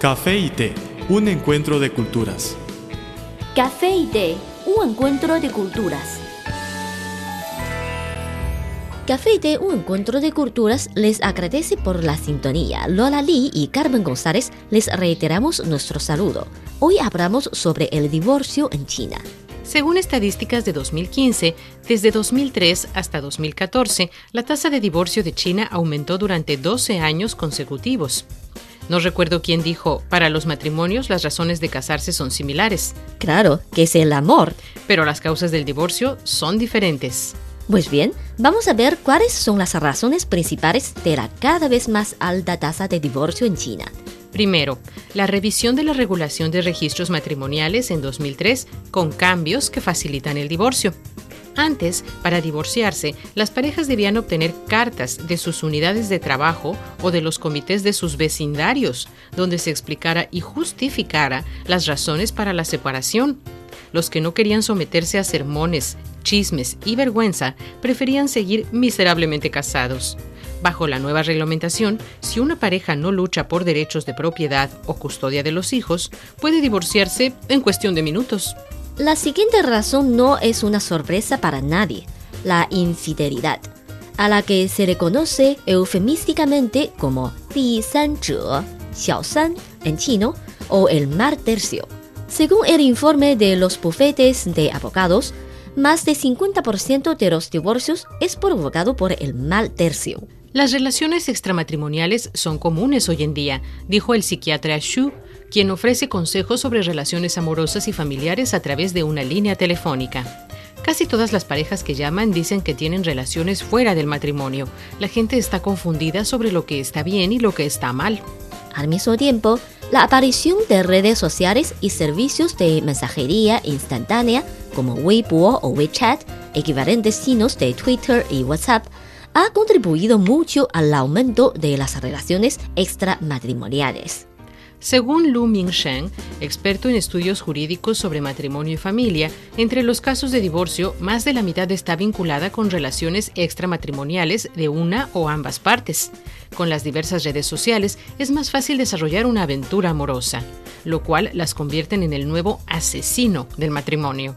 Café y té, un encuentro de culturas. Café y té, un encuentro de culturas. Café y té, un encuentro de culturas, les agradece por la sintonía. Lola Lee y Carmen González les reiteramos nuestro saludo. Hoy hablamos sobre el divorcio en China. Según estadísticas de 2015, desde 2003 hasta 2014, la tasa de divorcio de China aumentó durante 12 años consecutivos. No recuerdo quién dijo, para los matrimonios las razones de casarse son similares. Claro, que es el amor. Pero las causas del divorcio son diferentes. Pues bien, vamos a ver cuáles son las razones principales de la cada vez más alta tasa de divorcio en China. Primero, la revisión de la regulación de registros matrimoniales en 2003 con cambios que facilitan el divorcio. Antes, para divorciarse, las parejas debían obtener cartas de sus unidades de trabajo o de los comités de sus vecindarios, donde se explicara y justificara las razones para la separación. Los que no querían someterse a sermones, chismes y vergüenza preferían seguir miserablemente casados. Bajo la nueva reglamentación, si una pareja no lucha por derechos de propiedad o custodia de los hijos, puede divorciarse en cuestión de minutos. La siguiente razón no es una sorpresa para nadie, la infidelidad, a la que se le conoce eufemísticamente como Di San Xiao San en chino, o el mar tercio. Según el informe de los bufetes de abogados, más de 50% de los divorcios es provocado por el mal tercio. Las relaciones extramatrimoniales son comunes hoy en día, dijo el psiquiatra Xu quien ofrece consejos sobre relaciones amorosas y familiares a través de una línea telefónica. Casi todas las parejas que llaman dicen que tienen relaciones fuera del matrimonio. La gente está confundida sobre lo que está bien y lo que está mal. Al mismo tiempo, la aparición de redes sociales y servicios de mensajería instantánea como Weibo o WeChat, equivalentes chinos de Twitter y WhatsApp, ha contribuido mucho al aumento de las relaciones extramatrimoniales. Según Lu Mingshen, experto en estudios jurídicos sobre matrimonio y familia, entre los casos de divorcio, más de la mitad está vinculada con relaciones extramatrimoniales de una o ambas partes. Con las diversas redes sociales es más fácil desarrollar una aventura amorosa, lo cual las convierte en el nuevo asesino del matrimonio.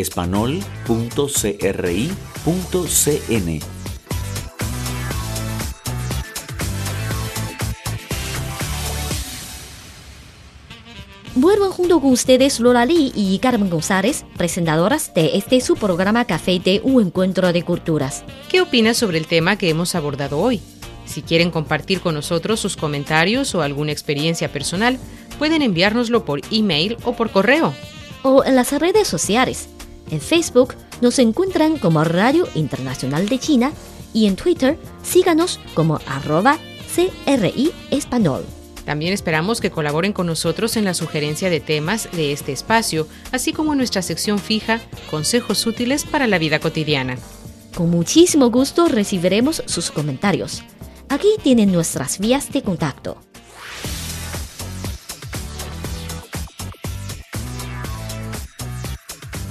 espanol.cri.cn. Vuelvo junto con ustedes Lola Lee y Carmen González, presentadoras de este su programa Café de Un Encuentro de Culturas. ¿Qué opinas sobre el tema que hemos abordado hoy? Si quieren compartir con nosotros sus comentarios o alguna experiencia personal, pueden enviárnoslo por email o por correo. O en las redes sociales. En Facebook nos encuentran como Radio Internacional de China y en Twitter síganos como arroba CRI Español. También esperamos que colaboren con nosotros en la sugerencia de temas de este espacio, así como en nuestra sección fija Consejos útiles para la vida cotidiana. Con muchísimo gusto recibiremos sus comentarios. Aquí tienen nuestras vías de contacto.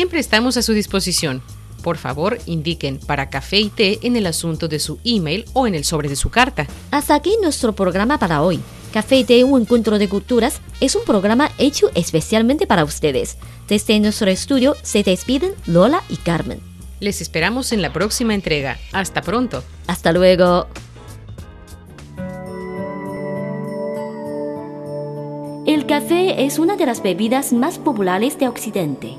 Siempre estamos a su disposición. Por favor, indiquen para café y té en el asunto de su email o en el sobre de su carta. Hasta aquí nuestro programa para hoy. Café y Té, un encuentro de culturas, es un programa hecho especialmente para ustedes. Desde nuestro estudio se despiden Lola y Carmen. Les esperamos en la próxima entrega. Hasta pronto. Hasta luego. El café es una de las bebidas más populares de Occidente.